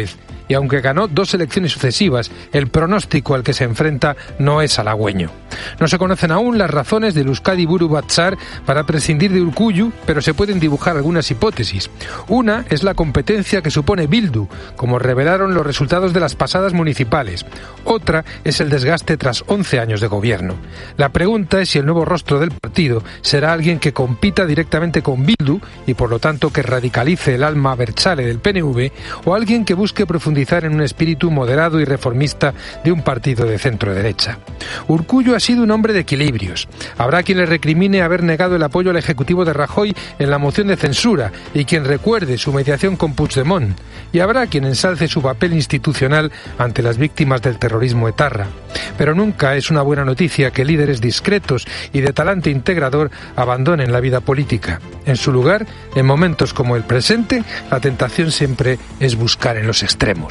López, y aunque ganó dos elecciones sucesivas, el pronóstico al que se enfrenta no es halagüeño. No se conocen aún las razones de Euskadi Buru Batzar para prescindir de Urcuyu, pero se pueden dibujar algunas hipótesis. Una es la competencia que supone Bildu, como revelaron los resultados de las pasadas municipales. Otra es el desgaste tras 11 años de gobierno. La pregunta es si el nuevo rostro del partido será alguien que compita directamente con Bildu y por lo tanto que radicalice el alma berchale del PNV o alguien que busque profundizar en un espíritu moderado y reformista de un partido de centro derecha. Urcullo ha sido un hombre de equilibrios. Habrá quien le recrimine haber negado el apoyo al Ejecutivo de Rajoy en la moción de censura y quien recuerde su mediación con Puigdemont. Y habrá quien ensalce su papel institucional ante las víctimas del terrorismo etarra. Pero nunca es una buena noticia que líderes discretos y de talante integrador abandonen la vida política. En su lugar, en momentos como el presente, la tentación siempre es buscar en los extremos.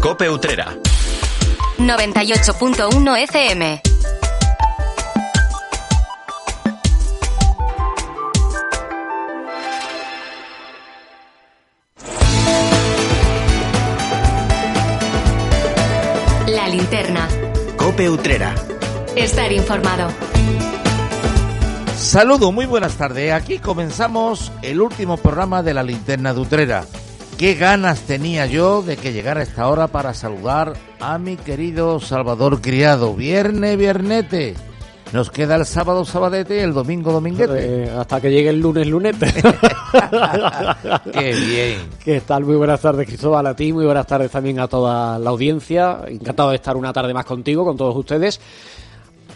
Cope Utrera. 98.1 FM. La linterna. Cope Utrera. Estar informado. Saludo, muy buenas tardes. Aquí comenzamos el último programa de la linterna de Utrera. Qué ganas tenía yo de que llegara esta hora para saludar a mi querido Salvador Criado. Viernes, viernete. Nos queda el sábado, sabadete y el domingo, dominguete. Eh, hasta que llegue el lunes, lunete. Qué bien. ¿Qué tal? Muy buenas tardes, Cristóbal, a ti. Muy buenas tardes también a toda la audiencia. Encantado de estar una tarde más contigo, con todos ustedes.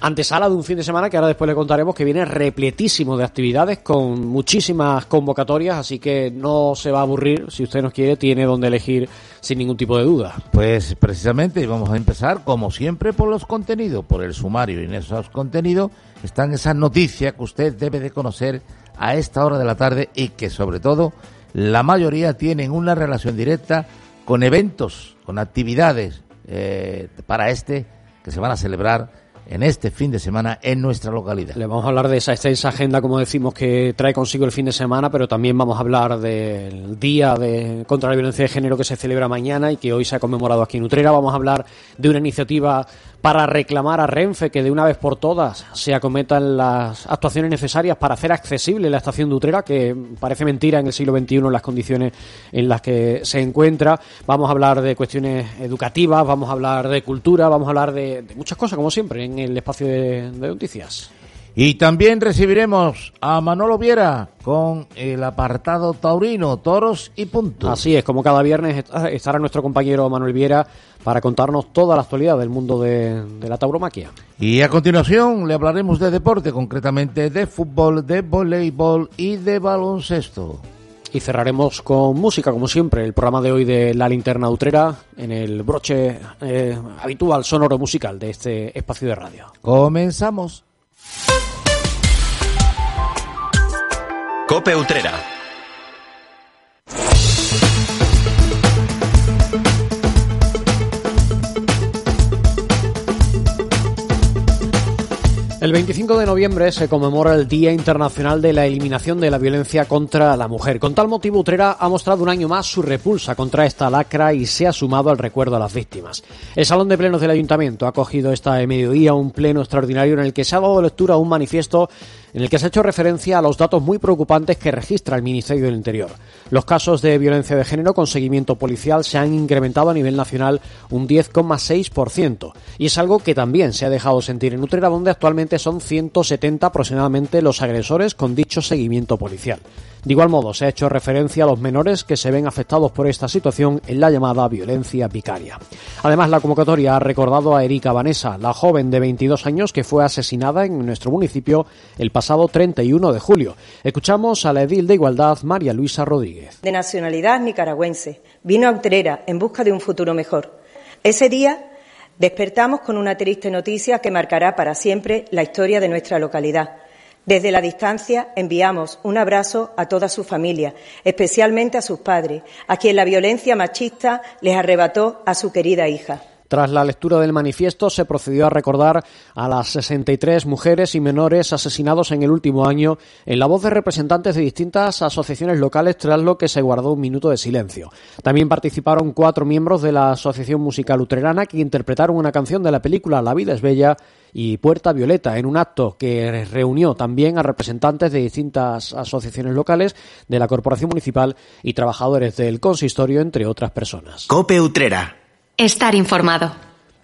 Antesala de un fin de semana que ahora después le contaremos que viene repletísimo de actividades con muchísimas convocatorias, así que no se va a aburrir. Si usted nos quiere, tiene donde elegir sin ningún tipo de duda. Pues precisamente vamos a empezar, como siempre, por los contenidos, por el sumario. Y en esos contenidos están esas noticias que usted debe de conocer a esta hora de la tarde y que, sobre todo, la mayoría tienen una relación directa con eventos, con actividades eh, para este que se van a celebrar en este fin de semana en nuestra localidad. Le vamos a hablar de esa extensa agenda, como decimos, que trae consigo el fin de semana, pero también vamos a hablar del Día de, contra la Violencia de Género que se celebra mañana y que hoy se ha conmemorado aquí en Utrera. Vamos a hablar de una iniciativa para reclamar a Renfe que de una vez por todas se acometan las actuaciones necesarias para hacer accesible la estación de Utrera, que parece mentira en el siglo XXI las condiciones en las que se encuentra. Vamos a hablar de cuestiones educativas, vamos a hablar de cultura, vamos a hablar de, muchas cosas, como siempre, en el espacio de noticias. Y también recibiremos a Manolo Viera con el apartado taurino, toros y puntos. Así es, como cada viernes est- estará nuestro compañero Manuel Viera para contarnos toda la actualidad del mundo de, de la tauromaquia. Y a continuación le hablaremos de deporte, concretamente de fútbol, de voleibol y de baloncesto. Y cerraremos con música, como siempre, el programa de hoy de La Linterna Utrera en el broche eh, habitual sonoro musical de este espacio de radio. Comenzamos. Cope Utrera. El 25 de noviembre se conmemora el Día Internacional de la Eliminación de la Violencia contra la Mujer. Con tal motivo, Utrera ha mostrado un año más su repulsa contra esta lacra y se ha sumado al recuerdo a las víctimas. El Salón de Plenos del Ayuntamiento ha acogido esta mediodía un pleno extraordinario en el que se ha dado lectura a un manifiesto en el que se ha hecho referencia a los datos muy preocupantes que registra el Ministerio del Interior. Los casos de violencia de género con seguimiento policial se han incrementado a nivel nacional un 10,6% y es algo que también se ha dejado sentir en Utrera donde actualmente son 170 aproximadamente los agresores con dicho seguimiento policial. De igual modo, se ha hecho referencia a los menores que se ven afectados por esta situación en la llamada violencia vicaria. Además, la convocatoria ha recordado a Erika Vanessa, la joven de 22 años que fue asesinada en nuestro municipio el pasado 31 de julio. Escuchamos a la edil de Igualdad, María Luisa Rodríguez. de nacionalidad nicaragüense. Vino a Utrera en busca de un futuro mejor. Ese día despertamos con una triste noticia que marcará para siempre la historia de nuestra localidad. Desde la distancia enviamos un abrazo a toda su familia, especialmente a sus padres, a quien la violencia machista les arrebató a su querida hija. Tras la lectura del manifiesto se procedió a recordar a las 63 mujeres y menores asesinados en el último año en la voz de representantes de distintas asociaciones locales tras lo que se guardó un minuto de silencio. También participaron cuatro miembros de la Asociación Musical Luterana que interpretaron una canción de la película La vida es bella y Puerta Violeta en un acto que reunió también a representantes de distintas asociaciones locales, de la Corporación Municipal y trabajadores del consistorio, entre otras personas. Cope Utrera. Estar informado.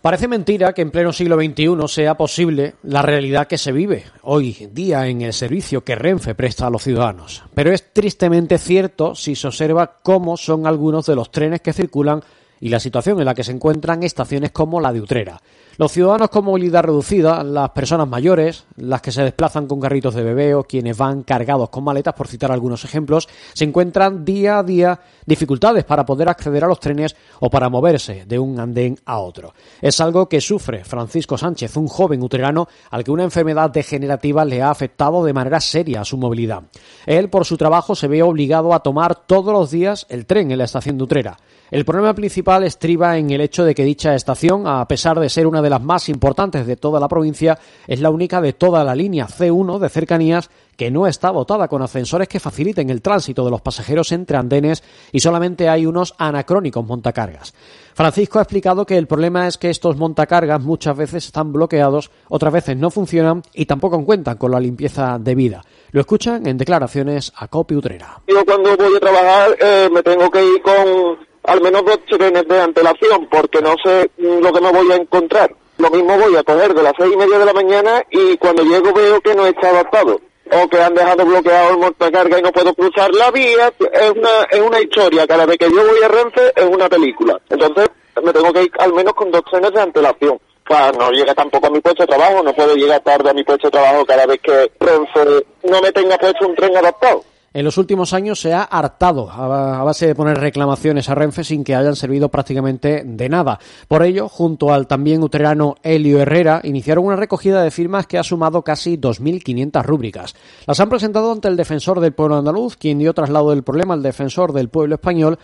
Parece mentira que en pleno siglo XXI sea posible la realidad que se vive hoy día en el servicio que Renfe presta a los ciudadanos. Pero es tristemente cierto si se observa cómo son algunos de los trenes que circulan y la situación en la que se encuentran estaciones como la de Utrera. Los ciudadanos con movilidad reducida, las personas mayores, las que se desplazan con carritos de bebé quienes van cargados con maletas, por citar algunos ejemplos, se encuentran día a día dificultades para poder acceder a los trenes o para moverse de un andén a otro. Es algo que sufre Francisco Sánchez, un joven utrerano al que una enfermedad degenerativa le ha afectado de manera seria a su movilidad. Él, por su trabajo, se ve obligado a tomar todos los días el tren en la estación de Utrera. El problema principal estriba en el hecho de que dicha estación, a pesar de ser una de las más importantes de toda la provincia, es la única de toda la línea C1 de cercanías que no está dotada con ascensores que faciliten el tránsito de los pasajeros entre andenes y solamente hay unos anacrónicos montacargas. Francisco ha explicado que el problema es que estos montacargas muchas veces están bloqueados, otras veces no funcionan y tampoco cuentan con la limpieza debida. Lo escuchan en declaraciones a Copi Utrera. Yo cuando voy a trabajar eh, me tengo que ir con al menos dos trenes de antelación, porque no sé lo que me voy a encontrar. Lo mismo voy a coger de las seis y media de la mañana y cuando llego veo que no está adaptado o que han dejado bloqueado el montacarga y no puedo cruzar la vía. Es una, es una historia. Cada vez que yo voy a Renfe es una película. Entonces me tengo que ir al menos con dos trenes de antelación. Para no llega tampoco a mi puesto de trabajo, no puedo llegar tarde a mi puesto de trabajo cada vez que Renfe no me tenga puesto un tren adaptado en los últimos años se ha hartado a base de poner reclamaciones a Renfe sin que hayan servido prácticamente de nada. Por ello, junto al también uterano Helio Herrera, iniciaron una recogida de firmas que ha sumado casi 2.500 rúbricas. Las han presentado ante el defensor del pueblo andaluz, quien dio traslado del problema al defensor del pueblo español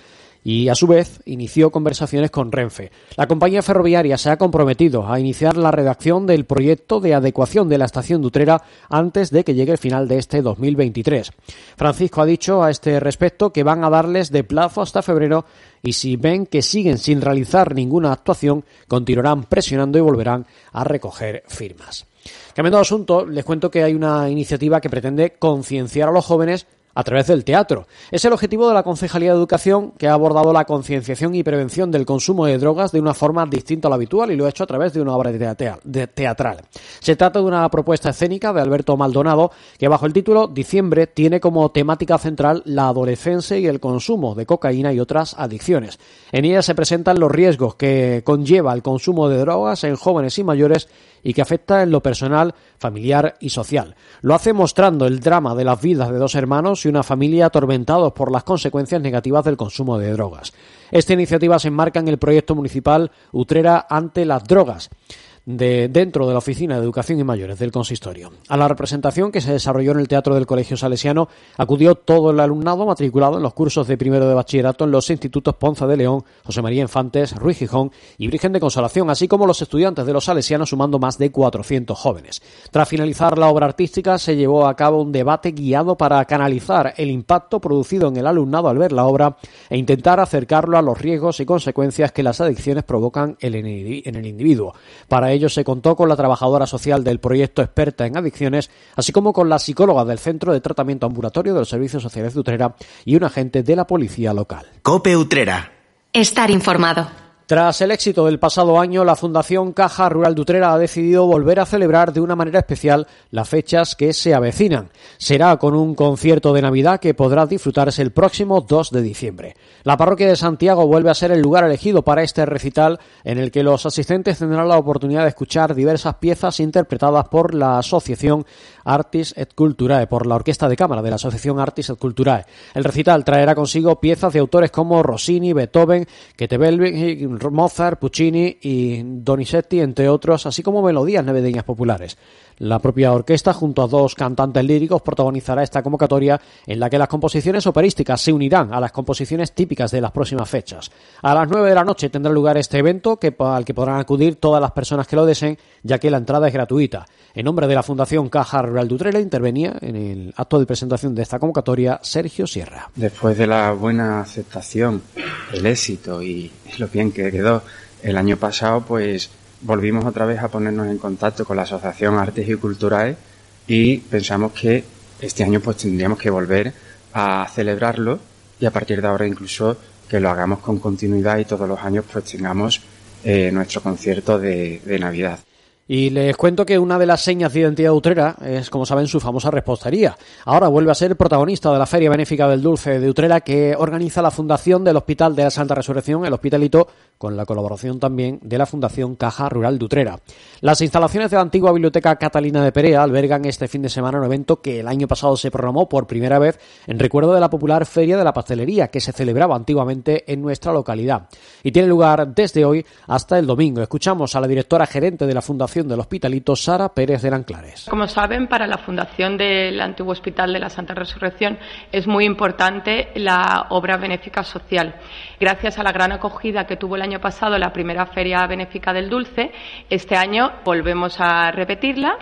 y a su vez inició conversaciones con Renfe. La compañía ferroviaria se ha comprometido a iniciar la redacción del proyecto de adecuación de la estación de Utrera antes de que llegue el final de este 2023. Francisco ha dicho a este respecto que van a darles de plazo hasta febrero y si ven que siguen sin realizar ninguna actuación, continuarán presionando y volverán a recoger firmas. Cambiando de asunto, les cuento que hay una iniciativa que pretende concienciar a los jóvenes a través del teatro. Es el objetivo de la Concejalía de Educación que ha abordado la concienciación y prevención del consumo de drogas de una forma distinta a la habitual y lo ha hecho a través de una obra teatral. Se trata de una propuesta escénica de Alberto Maldonado que bajo el título Diciembre tiene como temática central la adolescencia y el consumo de cocaína y otras adicciones. En ella se presentan los riesgos que conlleva el consumo de drogas en jóvenes y mayores y que afecta en lo personal, familiar y social. Lo hace mostrando el drama de las vidas de dos hermanos y una familia atormentados por las consecuencias negativas del consumo de drogas. Esta iniciativa se enmarca en el proyecto municipal Utrera ante las drogas de, dentro de la Oficina de Educación y Mayores del Consistorio. A la representación que se desarrolló en el Teatro del Colegio Salesiano acudió todo el alumnado matriculado en los cursos de primero de bachillerato en los institutos Ponza de León, José María Infantes, Ruiz Gijón y Virgen de Consolación, así como los estudiantes de los Salesianos sumando más de 400 jóvenes. Tras finalizar la obra artística se llevó a cabo un debate guiado para canalizar el impacto producido en el alumnado al ver la obra e intentar acercarlo a los riesgos y consecuencias que las adicciones provocan en el individuo. Para ello se contó con la trabajadora social del proyecto experta en adicciones, así como con la psicóloga del Centro de Tratamiento Ambulatorio de los Servicios Sociales de Utrera y un agente de la Policía Local. Cope Utrera. Estar informado. Tras el éxito del pasado año, la Fundación Caja Rural de Utrera ha decidido volver a celebrar de una manera especial las fechas que se avecinan. Será con un concierto de Navidad que podrá disfrutarse el próximo 2 de diciembre. La parroquia de Santiago vuelve a ser el lugar elegido para este recital en el que los asistentes tendrán la oportunidad de escuchar diversas piezas interpretadas por la Asociación Artis et Culturae, por la Orquesta de Cámara de la Asociación Artis et Culturae. El recital traerá consigo piezas de autores como Rossini, Beethoven, Ketebelving, con Mozart, Puccini y Donizetti, entre otros, así como melodías navideñas populares. La propia orquesta, junto a dos cantantes líricos, protagonizará esta convocatoria en la que las composiciones operísticas se unirán a las composiciones típicas de las próximas fechas. A las nueve de la noche tendrá lugar este evento que, al que podrán acudir todas las personas que lo deseen, ya que la entrada es gratuita. En nombre de la Fundación Caja Rural Dutrera intervenía en el acto de presentación de esta convocatoria Sergio Sierra. Después de la buena aceptación, el éxito y lo bien que quedó el año pasado, pues volvimos otra vez a ponernos en contacto con la Asociación Artes y Culturales y pensamos que este año pues tendríamos que volver a celebrarlo y a partir de ahora incluso que lo hagamos con continuidad y todos los años pues tengamos eh, nuestro concierto de, de Navidad. Y les cuento que una de las señas de identidad Utrera es, como saben, su famosa repostería. Ahora vuelve a ser protagonista de la Feria Benéfica del Dulce de Utrera que organiza la Fundación del Hospital de la Santa Resurrección, el Hospitalito, con la colaboración también de la Fundación Caja Rural de Utrera. Las instalaciones de la antigua Biblioteca Catalina de Perea albergan este fin de semana un evento que el año pasado se programó por primera vez en recuerdo de la popular Feria de la Pastelería que se celebraba antiguamente en nuestra localidad. Y tiene lugar desde hoy hasta el domingo. Escuchamos a la directora gerente de la Fundación del Hospitalito, Sara Pérez de Lanclares. Como saben, para la Fundación del Antiguo Hospital de la Santa Resurrección es muy importante la obra benéfica social. Gracias a la gran acogida que tuvo el año pasado la primera Feria Benéfica del Dulce, este año volvemos a repetirla.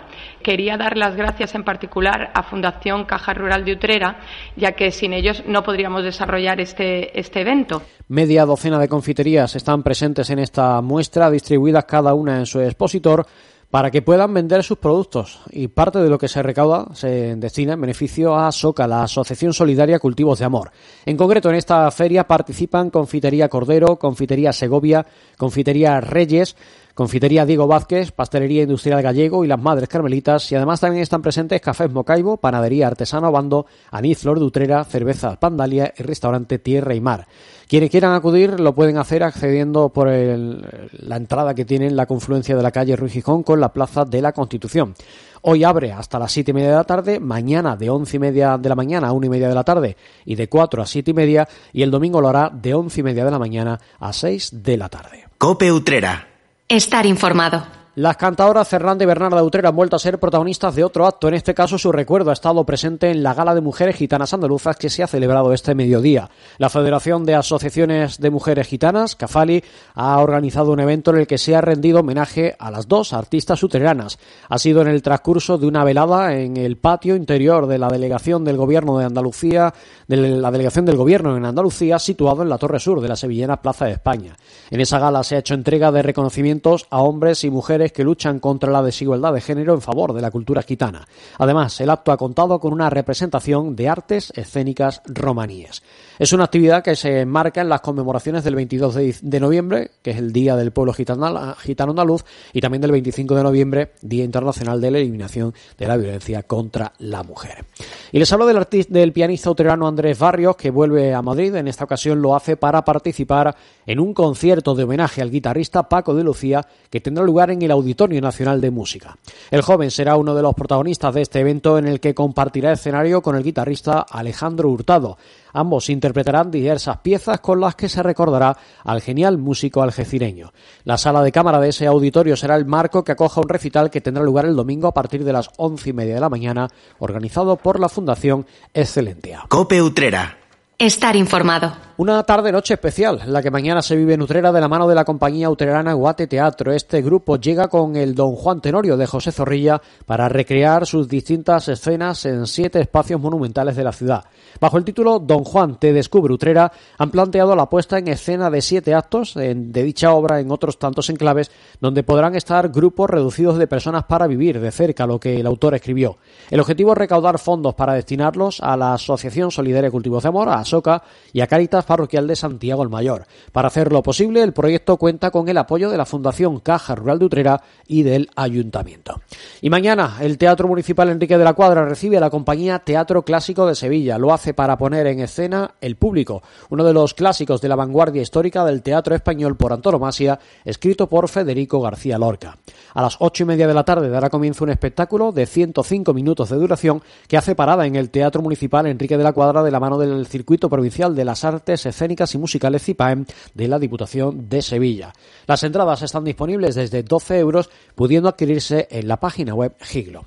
Quería dar las gracias en particular a Fundación Caja Rural de Utrera, ya que sin ellos no podríamos desarrollar este, este evento. Media docena de confiterías están presentes en esta muestra, distribuidas cada una en su expositor para que puedan vender sus productos y parte de lo que se recauda se destina en beneficio a SOCA, la Asociación Solidaria Cultivos de Amor. En concreto, en esta feria participan Confitería Cordero, Confitería Segovia, Confitería Reyes, Confitería Diego Vázquez, Pastelería Industrial Gallego y las Madres Carmelitas. Y además también están presentes Cafés Mocaibo, Panadería Artesano Bando, Anís Flor de Utrera, Cervezas Pandalia y Restaurante Tierra y Mar. Quienes quieran acudir lo pueden hacer accediendo por la entrada que tiene en la confluencia de la calle Ruiz Gijón con la Plaza de la Constitución. Hoy abre hasta las siete y media de la tarde, mañana de once y media de la mañana a una y media de la tarde y de cuatro a siete y media y el domingo lo hará de once y media de la mañana a seis de la tarde. Cope Utrera. Estar informado. Las cantadoras Fernanda y Bernarda Utrera han vuelto a ser protagonistas de otro acto. En este caso, su recuerdo ha estado presente en la Gala de Mujeres Gitanas Andaluzas que se ha celebrado este mediodía. La Federación de Asociaciones de Mujeres Gitanas, CAFALI, ha organizado un evento en el que se ha rendido homenaje a las dos artistas utreranas. Ha sido en el transcurso de una velada en el patio interior de la delegación del Gobierno de Andalucía, de la delegación del Gobierno en Andalucía, situado en la Torre Sur de la sevillana Plaza de España. En esa gala se ha hecho entrega de reconocimientos a hombres y mujeres que luchan contra la desigualdad de género en favor de la cultura gitana. Además, el acto ha contado con una representación de artes escénicas romaníes. Es una actividad que se enmarca en las conmemoraciones del 22 de, noviembre, que es el Día del Pueblo Gitano, Gitano Andaluz, y también del 25 de noviembre, Día Internacional de la Eliminación de la Violencia contra la Mujer. Y les hablo del, artista, del pianista uterano Andrés Barrios, que vuelve a Madrid. En esta ocasión lo hace para participar en un concierto de homenaje al guitarrista Paco de Lucía, que tendrá lugar en el Auditorio Nacional de Música. El joven será uno de los protagonistas de este evento en el que compartirá escenario con el guitarrista Alejandro Hurtado. Ambos interpretarán diversas piezas con las que se recordará al genial músico algecireño. La sala de cámara de ese auditorio será el marco que acoja un recital que tendrá lugar el domingo a partir de las once y media de la mañana, organizado por la Fundación Excelentia. Cope Utrera. Estar informado. Una tarde-noche especial, la que mañana se vive en Utrera de la mano de la compañía utrerana Guate Teatro. Este grupo llega con el Don Juan Tenorio de José Zorrilla para recrear sus distintas escenas en siete espacios monumentales de la ciudad. Bajo el título Don Juan te descubre Utrera, han planteado la puesta en escena de siete actos de dicha obra en otros tantos enclaves, donde podrán estar grupos reducidos de personas para vivir de cerca lo que el autor escribió. El objetivo es recaudar fondos para destinarlos a la Asociación Solidaria Cultivos de Amor, a SOCA y a Caritas Parroquial de Santiago el Mayor. Para hacerlo posible, el proyecto cuenta con el apoyo de la Fundación Caja Rural de Utrera y del Ayuntamiento. Y mañana, el Teatro Municipal Enrique de la Cuadra recibe a la compañía Teatro Clásico de Sevilla. Lo hace para poner en escena El Público, uno de los clásicos de la vanguardia histórica del teatro español por antonomasia, escrito por Federico García Lorca. A las ocho y media de la tarde dará comienzo un espectáculo de 105 minutos de duración que hace parada en el Teatro Municipal Enrique de la Cuadra de la mano del circuito Provincial de las Artes Escénicas y Musicales CIPAEM de la Diputación de Sevilla. Las entradas están disponibles desde 12 euros, pudiendo adquirirse en la página web Giglo.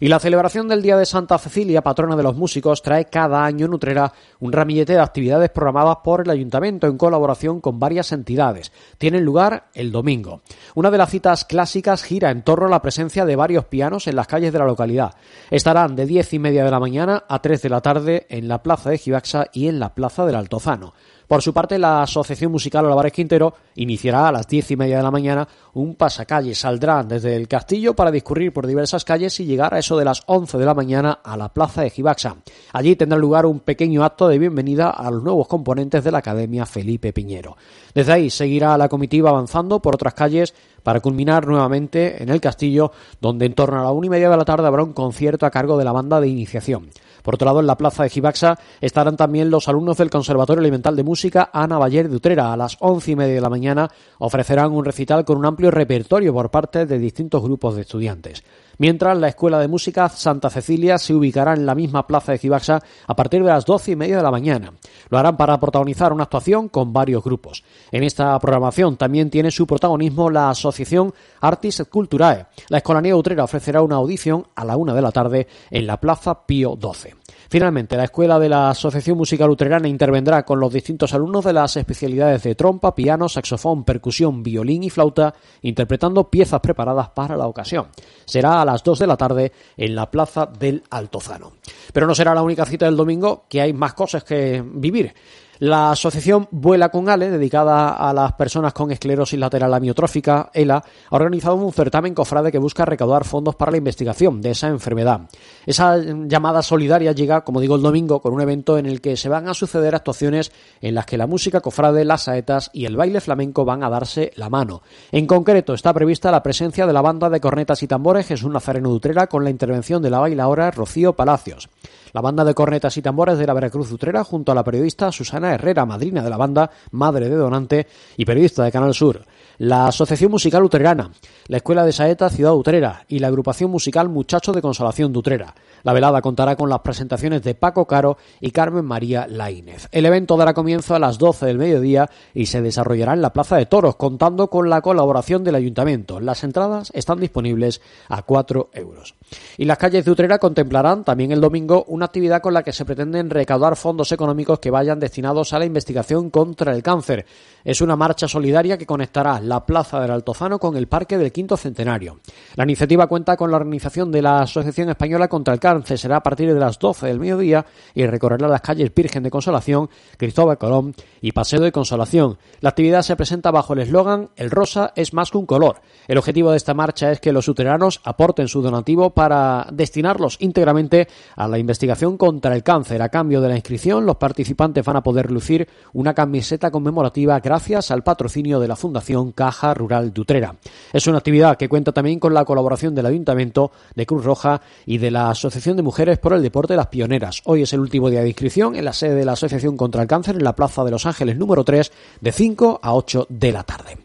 Y la celebración del Día de Santa Cecilia, patrona de los músicos, trae cada año en Utrera un ramillete de actividades programadas por el Ayuntamiento en colaboración con varias entidades. Tienen lugar el domingo. Una de las citas clásicas gira en torno a la presencia de varios pianos en las calles de la localidad. Estarán de diez y media de la mañana a tres de la tarde en la plaza de Gibaxa y en la plaza del Altozano. Por su parte, la Asociación Musical Olivares Quintero iniciará a las diez y media de la mañana un pasacalle. Saldrán desde el castillo para discurrir por diversas calles y llegar a eso de las once de la mañana a la plaza de Gibaxa. Allí tendrá lugar un pequeño acto de bienvenida a los nuevos componentes de la Academia Felipe Piñero. Desde ahí seguirá la comitiva avanzando por otras calles para culminar nuevamente en el castillo, donde en torno a la una y media de la tarde habrá un concierto a cargo de la banda de iniciación. Por otro lado, en la plaza de Gibaxa estarán también los alumnos del Conservatorio Elemental de Música Ana Bayer de Utrera. A las once y media de la mañana ofrecerán un recital con un amplio repertorio por parte de distintos grupos de estudiantes mientras la Escuela de Música Santa Cecilia se ubicará en la misma plaza de Gibaxa a partir de las doce y media de la mañana. Lo harán para protagonizar una actuación con varios grupos. En esta programación también tiene su protagonismo la asociación Artis Culturae. La Escolanía Utrera ofrecerá una audición a la una de la tarde en la Plaza Pío XII. Finalmente, la Escuela de la Asociación Musical Utrerana intervendrá con los distintos alumnos de las especialidades de trompa, piano, saxofón, percusión, violín y flauta, interpretando piezas preparadas para la ocasión. Será a las 2 de la tarde en la Plaza del Altozano. Pero no será la única cita del domingo, que hay más cosas que vivir. La asociación Vuela con Ale, dedicada a las personas con esclerosis lateral amiotrófica, ELA, ha organizado un certamen cofrade que busca recaudar fondos para la investigación de esa enfermedad. Esa llamada solidaria llega, como digo, el domingo con un evento en el que se van a suceder actuaciones en las que la música cofrade, las saetas y el baile flamenco van a darse la mano. En concreto, está prevista la presencia de la banda de cornetas y tambores Jesús Nazareno Dutrera con la intervención de la bailaora Rocío Palacios. La banda de cornetas y tambores de la Veracruz Utrera junto a la periodista Susana Herrera, madrina de la banda, madre de donante y periodista de Canal Sur. La Asociación Musical Utrerana, la Escuela de Saeta Ciudad Utrera y la Agrupación Musical Muchachos de Consolación de Utrera. La velada contará con las presentaciones de Paco Caro y Carmen María Laínez. El evento dará comienzo a las 12 del mediodía y se desarrollará en la Plaza de Toros, contando con la colaboración del Ayuntamiento. Las entradas están disponibles a 4 euros. Y las calles de Utrera contemplarán también el domingo una actividad con la que se pretenden recaudar fondos económicos que vayan destinados a la investigación contra el cáncer. Es una marcha solidaria que conectará la Plaza del Altozano con el Parque del Quinto Centenario. La iniciativa cuenta con la organización de la Asociación Española contra el Cáncer. Será a partir de las 12 del mediodía y recorrerá las calles Virgen de Consolación, Cristóbal Colón y Paseo de Consolación. La actividad se presenta bajo el eslogan El rosa es más que un color. El objetivo de esta marcha es que los uteranos aporten su donativo para destinarlos íntegramente a la investigación contra el cáncer. A cambio de la inscripción, los participantes van a poder lucir una camiseta conmemorativa gracias al patrocinio de la Fundación Caja Rural de Utrera. Es una actividad que cuenta también con la colaboración del Ayuntamiento, de Cruz Roja y de la Asociación de Mujeres por el Deporte Las Pioneras. Hoy es el último día de inscripción en la sede de la Asociación contra el Cáncer en la Plaza de Los Ángeles número 3 de 5 a 8 de la tarde.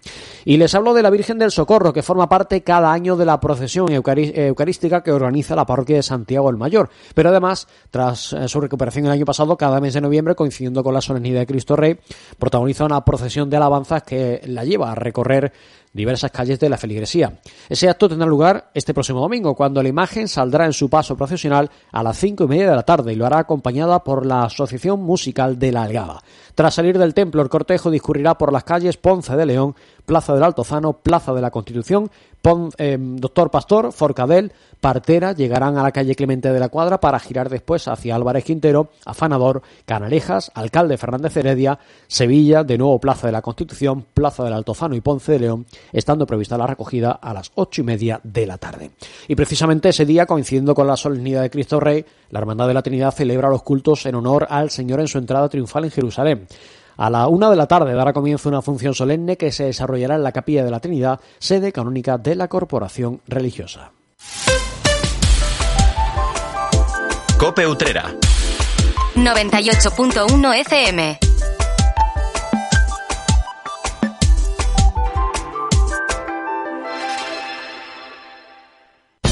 Y les hablo de la Virgen del Socorro, que forma parte cada año de la procesión eucarística que organiza la parroquia de Santiago el Mayor. Pero además, tras eh, su recuperación el año pasado, cada mes de noviembre, coincidiendo con la solemnidad de Cristo Rey, protagoniza una procesión de alabanzas que la lleva a recorrer correr diversas calles de la feligresía. Ese acto tendrá lugar este próximo domingo, cuando la imagen saldrá en su paso procesional a las cinco y media de la tarde y lo hará acompañada por la Asociación Musical de la Algaba. Tras salir del templo, el cortejo discurrirá por las calles Ponce de León, Plaza del Altozano, Plaza de la Constitución, eh, Doctor Pastor, Forcadell, Partera, llegarán a la calle Clemente de la Cuadra para girar después hacia Álvarez Quintero, Afanador, Canalejas, Alcalde Fernández Heredia, Sevilla, de nuevo Plaza de la Constitución, Plaza del Altozano y Ponce de León, estando prevista la recogida a las ocho y media de la tarde. Y precisamente ese día, coincidiendo con la solemnidad de Cristo Rey, la Hermandad de la Trinidad celebra los cultos en honor al Señor en su entrada triunfal en Jerusalén. A la una de la tarde dará comienzo una función solemne que se desarrollará en la Capilla de la Trinidad, sede canónica de la Corporación Religiosa. Cope Utrera. 98.1 FM.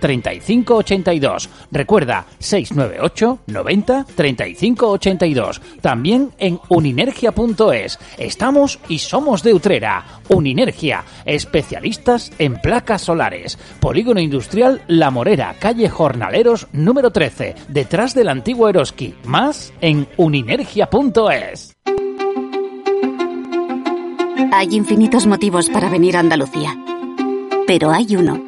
35 82. Recuerda, 698 90 35 82. También en uninergia.es. Estamos y somos de Utrera. Uninergia, especialistas en placas solares. Polígono Industrial La Morera, calle Jornaleros número 13, detrás del antiguo Eroski. Más en uninergia.es. Hay infinitos motivos para venir a Andalucía. Pero hay uno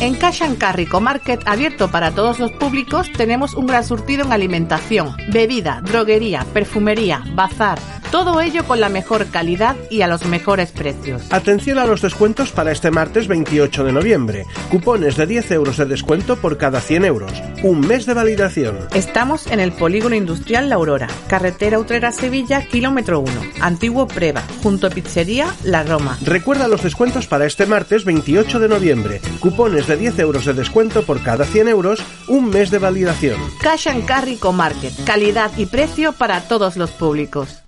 En Cash and Carry Market, abierto para todos los públicos, tenemos un gran surtido en alimentación, bebida, droguería, perfumería, bazar todo ello con la mejor calidad y a los mejores precios. Atención a los descuentos para este martes 28 de noviembre. Cupones de 10 euros de descuento por cada 100 euros. Un mes de validación. Estamos en el Polígono Industrial La Aurora, carretera Utrera-Sevilla, kilómetro 1, antiguo Preva, junto a Pizzería La Roma. Recuerda los descuentos para este martes 28 de noviembre. Cupones de 10 euros de descuento por cada 100 euros. Un mes de validación. Cash and Carry Market. Calidad y precio para todos los públicos.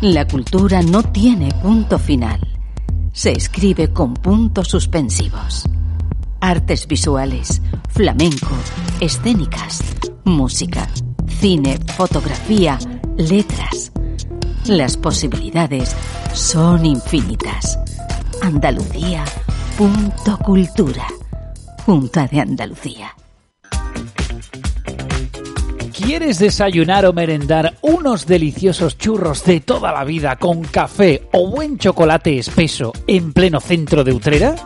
la cultura no tiene punto final. Se escribe con puntos suspensivos. Artes visuales, flamenco, escénicas, música, cine, fotografía, letras. Las posibilidades son infinitas. Andalucía. Punto cultura. Junta de Andalucía. ¿Quieres desayunar o merendar unos deliciosos churros de toda la vida con café o buen chocolate espeso en pleno centro de Utrera?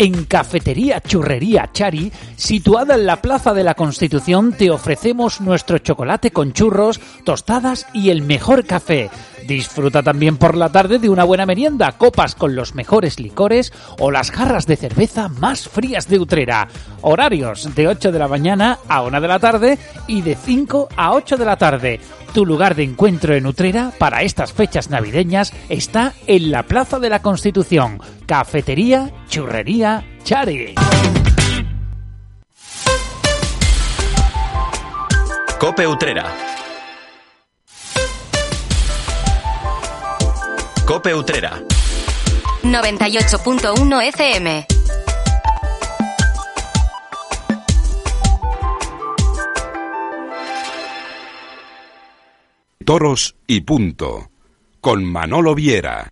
En Cafetería Churrería Chari, situada en la Plaza de la Constitución, te ofrecemos nuestro chocolate con churros, tostadas y el mejor café. Disfruta también por la tarde de una buena merienda, copas con los mejores licores o las jarras de cerveza más frías de Utrera. Horarios de 8 de la mañana a 1 de la tarde y de 5 a 8 de la tarde. Tu lugar de encuentro en Utrera para estas fechas navideñas está en la Plaza de la Constitución. Cafetería, churrería, Chari. Cope Utrera. Cope Utrera. 98.1 FM. Toros y punto. Con Manolo Viera.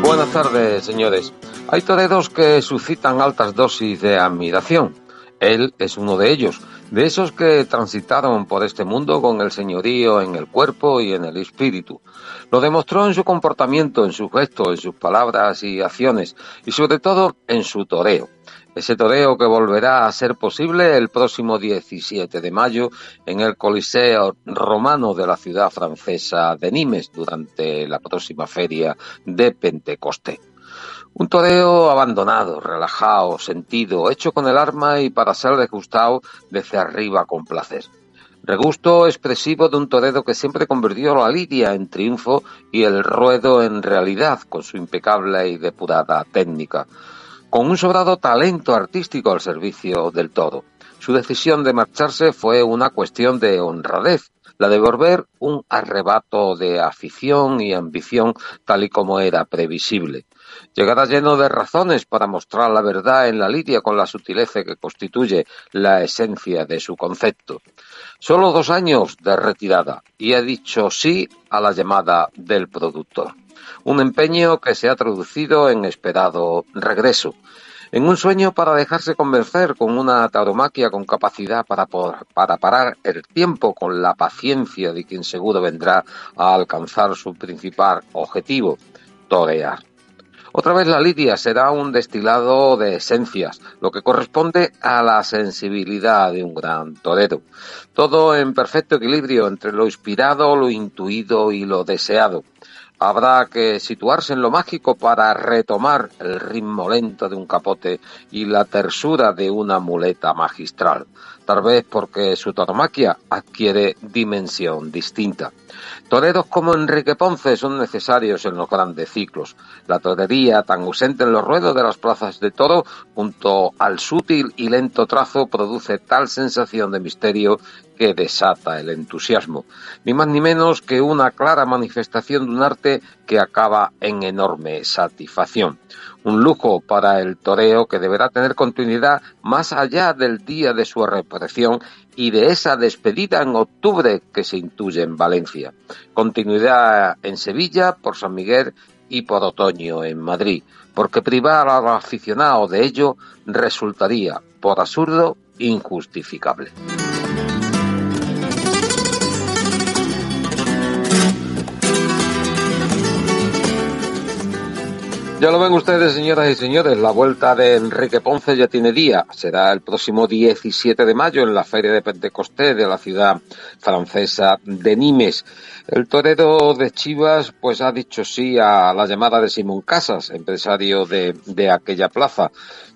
Buenas tardes, señores. Hay toreros que suscitan altas dosis de admiración. Él es uno de ellos, de esos que transitaron por este mundo con el señorío en el cuerpo y en el espíritu. Lo demostró en su comportamiento, en sus gestos, en sus palabras y acciones, y sobre todo en su toreo. Ese toreo que volverá a ser posible el próximo 17 de mayo en el Coliseo Romano de la ciudad francesa de Nimes durante la próxima feria de Pentecostés. Un toreo abandonado, relajado, sentido, hecho con el arma y para ser degustado desde arriba con placer. Regusto expresivo de un torero que siempre convirtió la lidia en triunfo y el ruedo en realidad con su impecable y depurada técnica, con un sobrado talento artístico al servicio del todo. Su decisión de marcharse fue una cuestión de honradez, la de volver un arrebato de afición y ambición tal y como era previsible. Llegada lleno de razones para mostrar la verdad en la lidia con la sutileza que constituye la esencia de su concepto. Solo dos años de retirada y ha dicho sí a la llamada del productor. Un empeño que se ha traducido en esperado regreso. En un sueño para dejarse convencer con una tauromaquia con capacidad para, para parar el tiempo con la paciencia de quien seguro vendrá a alcanzar su principal objetivo, torear. Otra vez la lidia será un destilado de esencias, lo que corresponde a la sensibilidad de un gran torero. Todo en perfecto equilibrio entre lo inspirado, lo intuido y lo deseado. Habrá que situarse en lo mágico para retomar el ritmo lento de un capote y la tersura de una muleta magistral, tal vez porque su tauromaquia adquiere dimensión distinta. Toreros como Enrique Ponce son necesarios en los grandes ciclos. La torería, tan ausente en los ruedos de las plazas de toro, junto al sutil y lento trazo, produce tal sensación de misterio que desata el entusiasmo, ni más ni menos que una clara manifestación de un arte que acaba en enorme satisfacción. Un lujo para el toreo que deberá tener continuidad más allá del día de su represión y de esa despedida en octubre que se intuye en Valencia. Continuidad en Sevilla por San Miguel y por otoño en Madrid, porque privar al aficionado de ello resultaría, por absurdo, injustificable. Ya lo ven ustedes, señoras y señores, la vuelta de Enrique Ponce ya tiene día. Será el próximo 17 de mayo en la Feria de Pentecostés de la ciudad francesa de Nimes. El torero de Chivas pues ha dicho sí a la llamada de Simón Casas, empresario de, de aquella plaza.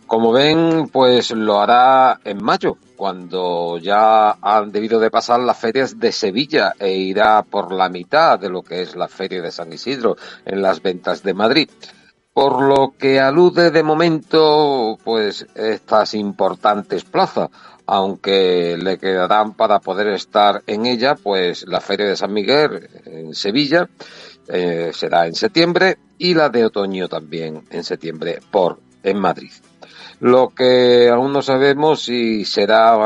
Como ven, pues lo hará en mayo, cuando ya han debido de pasar las ferias de Sevilla e irá por la mitad de lo que es la feria de San Isidro en las ventas de Madrid por lo que alude de momento pues estas importantes plazas, aunque le quedarán para poder estar en ella pues la Feria de San Miguel en Sevilla eh, será en septiembre y la de otoño también en septiembre por en Madrid. Lo que aún no sabemos si será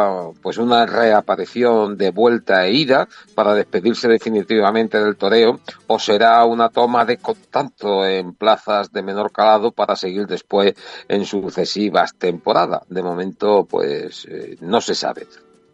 pues una reaparición de vuelta e ida para despedirse definitivamente del toreo o será una toma de contacto en plazas de menor calado para seguir después en sucesivas temporadas. De momento pues eh, no se sabe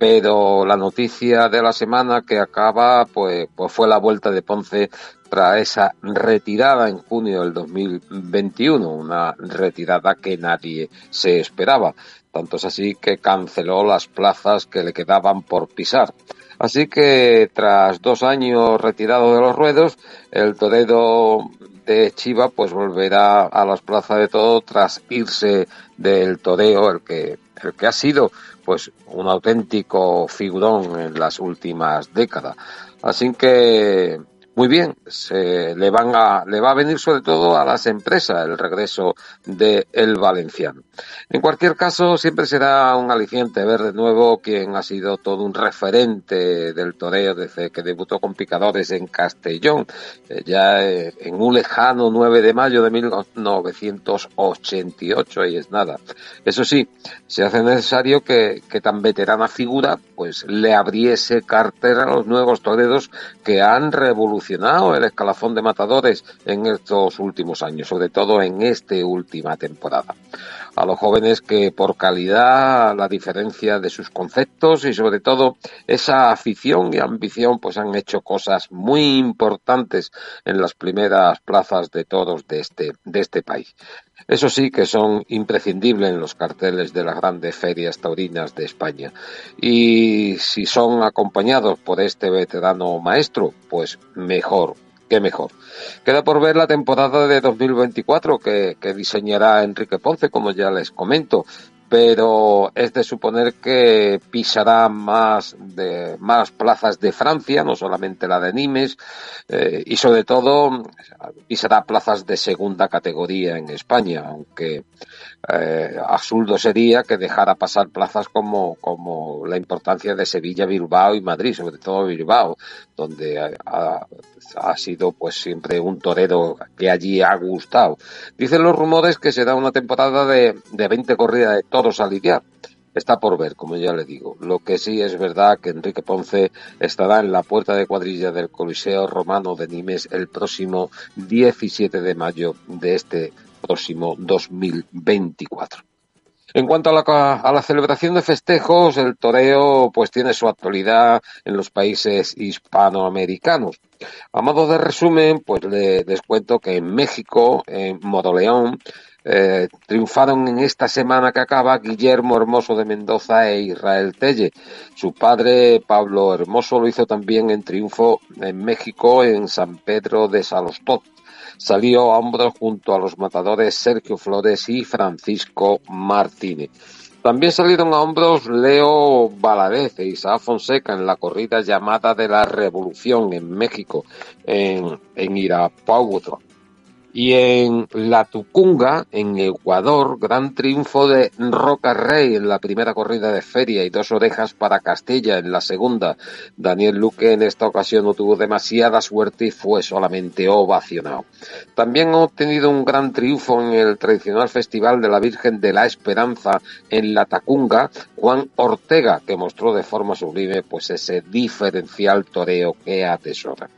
pero la noticia de la semana que acaba pues, pues fue la vuelta de Ponce tras esa retirada en junio del 2021, una retirada que nadie se esperaba. Tanto es así que canceló las plazas que le quedaban por pisar. Así que tras dos años retirado de los ruedos, el torero de Chiva pues volverá a las plazas de todo tras irse del toreo, el que, el que ha sido pues un auténtico figurón en las últimas décadas. Así que muy bien, se le van a, le va a venir sobre todo a las empresas el regreso de el valenciano. En cualquier caso, siempre será un aliciente ver de nuevo quien ha sido todo un referente del toreo desde que debutó con picadores en Castellón, eh, ya eh, en un lejano 9 de mayo de 1988, y es nada. Eso sí, se hace necesario que, que tan veterana figura, pues le abriese cartera a los nuevos toreros que han revolucionado el escalafón de matadores en estos últimos años, sobre todo en esta última temporada. A los jóvenes que por calidad, la diferencia de sus conceptos y sobre todo esa afición y ambición pues han hecho cosas muy importantes en las primeras plazas de todos de este, de este país. Eso sí que son imprescindibles en los carteles de las grandes ferias taurinas de España. Y si son acompañados por este veterano maestro, pues mejor, qué mejor. Queda por ver la temporada de 2024 que, que diseñará Enrique Ponce, como ya les comento pero es de suponer que pisará más más plazas de Francia, no solamente la de Nimes, eh, y sobre todo pisará plazas de segunda categoría en España, aunque eh, absurdo sería que dejara pasar plazas como, como la importancia de Sevilla, Bilbao y Madrid, sobre todo Bilbao, donde ha, ha sido pues siempre un torero que allí ha gustado. Dicen los rumores que será una temporada de, de 20 corridas de toros a lidiar. Está por ver, como ya le digo. Lo que sí es verdad que Enrique Ponce estará en la puerta de cuadrilla del Coliseo Romano de Nimes el próximo 17 de mayo de este próximo 2024. En cuanto a la, a la, celebración de festejos, el toreo pues tiene su actualidad en los países hispanoamericanos. A modo de resumen, pues le, les cuento que en México, en Modoleón, eh, triunfaron en esta semana que acaba Guillermo Hermoso de Mendoza e Israel Telle. Su padre, Pablo Hermoso, lo hizo también en triunfo en México, en San Pedro de Salostot. Salió a hombros junto a los matadores Sergio Flores y Francisco Martínez. También salieron a hombros Leo Valadez e Isaac Fonseca en la corrida llamada de la Revolución en México, en, en Irapuato. Y en La Tucunga, en Ecuador, gran triunfo de Roca Rey en la primera corrida de feria y dos orejas para Castilla en la segunda. Daniel Luque en esta ocasión no tuvo demasiada suerte y fue solamente ovacionado. También ha obtenido un gran triunfo en el tradicional Festival de la Virgen de la Esperanza en La Tacunga, Juan Ortega, que mostró de forma sublime pues ese diferencial toreo que atesora.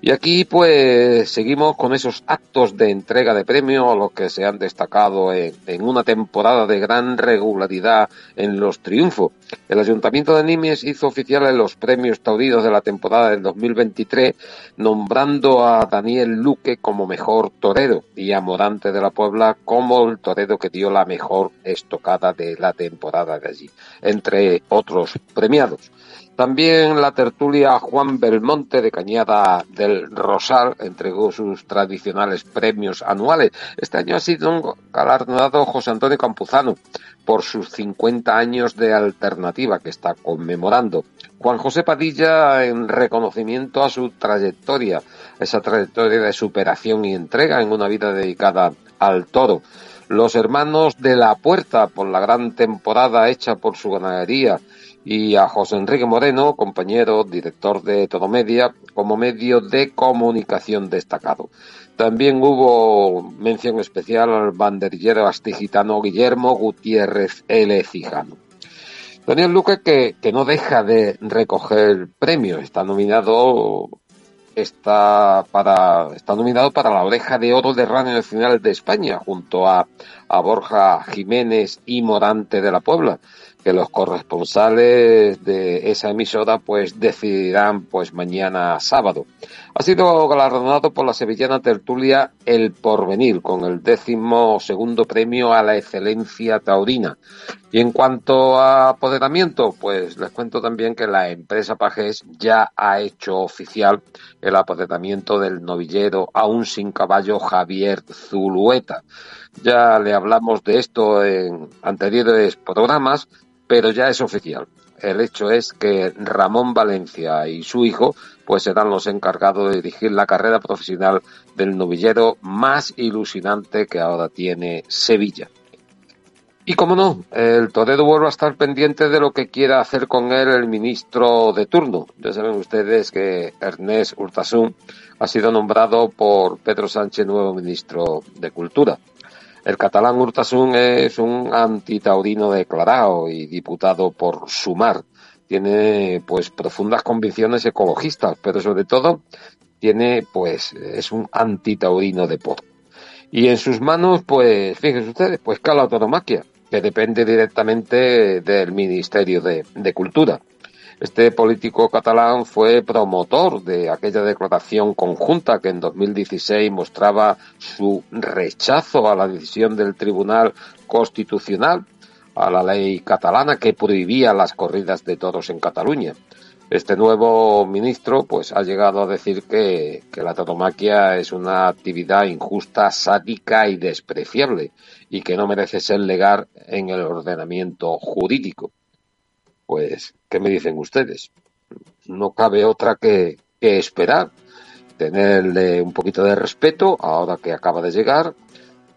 Y aquí pues seguimos con esos actos de entrega de premio a los que se han destacado en, en, una temporada de gran regularidad en los triunfos. El Ayuntamiento de Nimes hizo oficiales los premios taurinos de la temporada del 2023 nombrando a Daniel Luque como mejor torero y a Morante de la Puebla como el torero que dio la mejor estocada de la temporada de allí, entre otros premiados. También la tertulia Juan Belmonte de Cañada del Rosal entregó sus tradicionales premios anuales. Este año ha sido galardonado José Antonio Campuzano por sus 50 años de alternativa que está conmemorando. Juan José Padilla en reconocimiento a su trayectoria, esa trayectoria de superación y entrega en una vida dedicada al toro. Los hermanos de la Puerta por la gran temporada hecha por su ganadería y a José Enrique Moreno, compañero, director de Todomedia, como medio de comunicación destacado. También hubo mención especial al banderillero astigitano Guillermo Gutiérrez L. Cijano. Daniel Luque, que, que no deja de recoger el premio, está nominado está para está nominado para la oreja de oro de Radio Nacional de España junto a, a Borja Jiménez y Morante de la Puebla que los corresponsales de esa emisora pues decidirán pues mañana sábado. Ha sido galardonado por la sevillana tertulia El Porvenir con el décimo segundo premio a la excelencia taurina. Y en cuanto a apoderamiento, pues les cuento también que la empresa Pajés ya ha hecho oficial el apoderamiento del novillero aún sin caballo Javier Zulueta. Ya le hablamos de esto en anteriores programas, pero ya es oficial. El hecho es que Ramón Valencia y su hijo pues serán los encargados de dirigir la carrera profesional del novillero más ilusionante que ahora tiene Sevilla. Y como no, el torero vuelve a estar pendiente de lo que quiera hacer con él el ministro de turno. Ya saben ustedes que Ernest Urtasun ha sido nombrado por Pedro Sánchez nuevo ministro de Cultura. El catalán Urtasun es un antitaurino declarado y diputado por Sumar. Tiene pues profundas convicciones ecologistas, pero sobre todo tiene pues es un antitaurino de por. Y en sus manos, pues, fíjense ustedes, pues cala autonomaquia, que depende directamente del Ministerio de, de Cultura. Este político catalán fue promotor de aquella declaración conjunta que en 2016 mostraba su rechazo a la decisión del Tribunal Constitucional, a la ley catalana que prohibía las corridas de toros en Cataluña. Este nuevo ministro pues ha llegado a decir que, que la tauromaquia es una actividad injusta, sádica y despreciable y que no merece ser legal en el ordenamiento jurídico. Pues, ¿qué me dicen ustedes? No cabe otra que, esperar, tenerle un poquito de respeto ahora que acaba de llegar,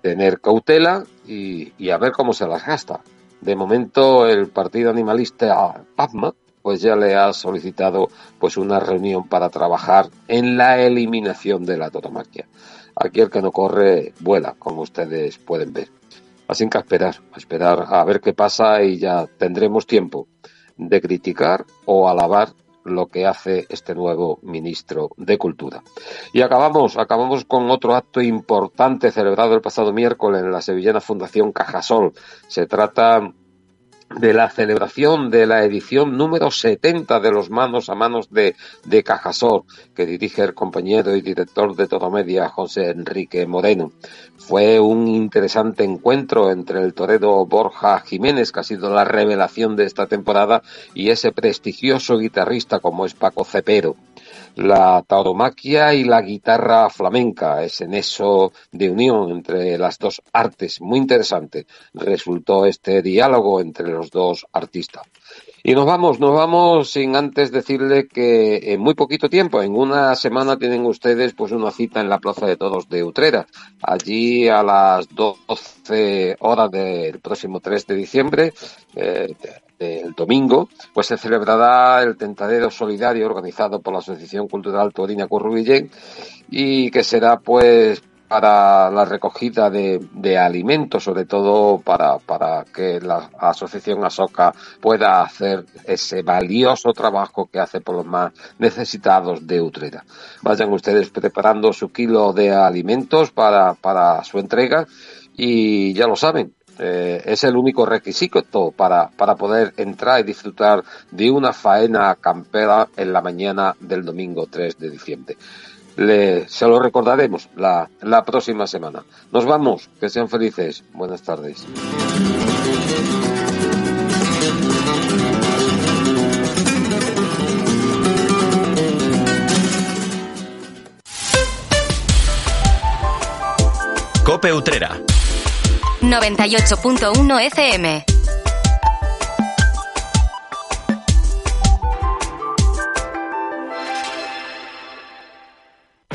tener cautela y, y a ver cómo se las gasta. De momento, el partido animalista PAPMA pues ya le ha solicitado pues una reunión para trabajar en la eliminación de la tauromaquia. Aquí el que no corre vuela, como ustedes pueden ver. Así que a esperar, a esperar a ver qué pasa y ya tendremos tiempo de criticar o alabar lo que hace este nuevo ministro de Cultura. Y acabamos, acabamos con otro acto importante celebrado el pasado miércoles en la sevillana Fundación Cajasol. Se trata de la celebración de la edición número 70 de los Manos a Manos de, de que dirige el compañero y director de Todo Media, José Enrique Moreno. Fue un interesante encuentro entre el torero Borja Jiménez, que ha sido la revelación de esta temporada, y ese prestigioso guitarrista como es Paco Cepero la tauromaquia y la guitarra flamenca, ese nexo de unión entre las dos artes, muy interesante, resultó este diálogo entre los dos artistas. Y nos vamos, nos vamos sin antes decirle que en muy poquito tiempo, en una semana tienen ustedes pues una cita en la Plaza de Todos de Utrera. Allí a las 12 horas del próximo 3 de diciembre, eh, el domingo, pues se celebrará el tentadero solidario organizado por la Asociación Cultural Torina Currubillén y que será pues para la recogida de, de, alimentos, sobre todo para, para que la asociación ASOCA pueda hacer ese valioso trabajo que hace por los más necesitados de Utrera. Vayan ustedes preparando su kilo de alimentos para, para su entrega y ya lo saben, eh, es el único requisito para, para poder entrar y disfrutar de una faena campera en la mañana del domingo 3 de diciembre. Le, se lo recordaremos la, la próxima semana. Nos vamos, que sean felices. Buenas tardes. Cope Utrera. 98.1 FM.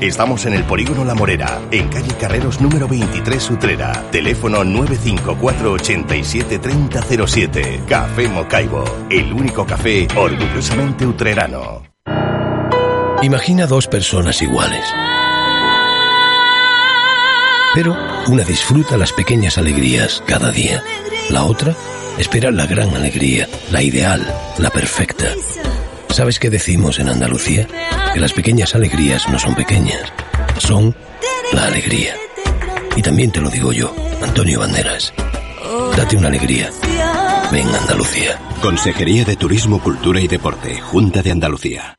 Estamos en el Polígono La Morera, en calle Carreros número 23 Utrera. Teléfono 954 87 3007. Café Mocaibo, el único café orgullosamente utrerano. Imagina dos personas iguales. Pero una disfruta las pequeñas alegrías cada día. La otra espera la gran alegría, la ideal, la perfecta. ¿Sabes qué decimos en Andalucía? Que las pequeñas alegrías no son pequeñas, son la alegría. Y también te lo digo yo, Antonio Banderas. Date una alegría. Ven Andalucía. Consejería de Turismo, Cultura y Deporte, Junta de Andalucía.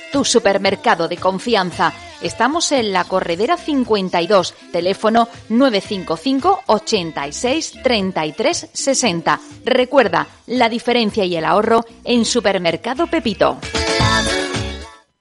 tu supermercado de confianza. Estamos en la Corredera 52, teléfono 955 86 33 60. Recuerda, la diferencia y el ahorro en Supermercado Pepito.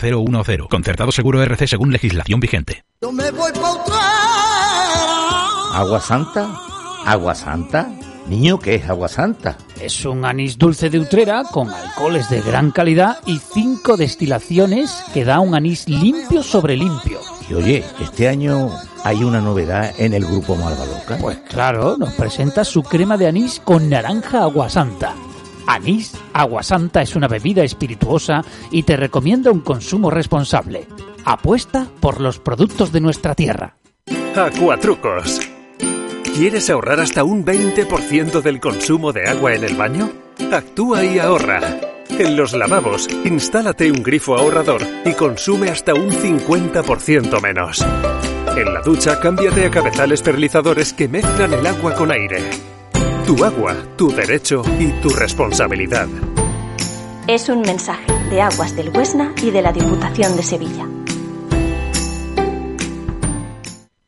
010. Concertado seguro RC según legislación vigente. ¿Agua Santa? ¿Agua Santa? Niño, ¿qué es Agua Santa? Es un anís dulce de Utrera con alcoholes de gran calidad y cinco destilaciones que da un anís limpio sobre limpio. Y oye, este año hay una novedad en el grupo Malvaloca. Pues claro, nos presenta su crema de anís con naranja agua santa. Anís Agua Santa es una bebida espirituosa y te recomienda un consumo responsable. Apuesta por los productos de nuestra tierra. Acuatrucos. ¿Quieres ahorrar hasta un 20% del consumo de agua en el baño? Actúa y ahorra. En los lavabos, instálate un grifo ahorrador y consume hasta un 50% menos. En la ducha, cámbiate a cabezales perlizadores que mezclan el agua con aire. Tu agua, tu derecho y tu responsabilidad. Es un mensaje de Aguas del Huesna y de la Diputación de Sevilla.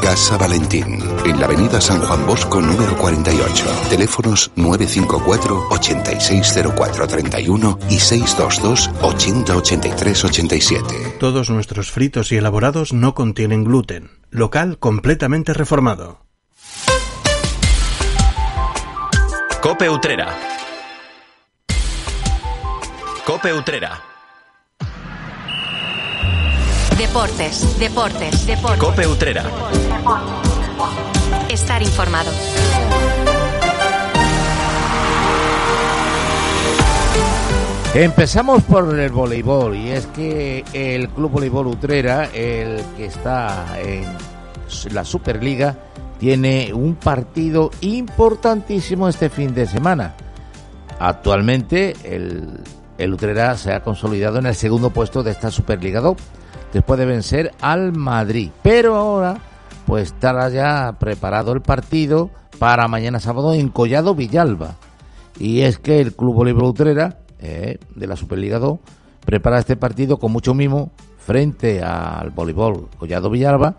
Casa Valentín, en la avenida San Juan Bosco número 48. Teléfonos 954 860431 y 622 808387. Todos nuestros fritos y elaborados no contienen gluten. Local completamente reformado. Cope Utrera. Cope Utrera. Deportes, deportes, deportes. Cope Utrera. Estar informado. Empezamos por el voleibol y es que el Club Voleibol Utrera, el que está en la Superliga, tiene un partido importantísimo este fin de semana. Actualmente el, el Utrera se ha consolidado en el segundo puesto de esta Superliga 2 después de vencer al Madrid. Pero ahora pues estará ya preparado el partido para mañana sábado en Collado Villalba. Y es que el Club Voleibol Utrera eh, de la Superliga 2 prepara este partido con mucho mimo frente al voleibol Collado Villalba,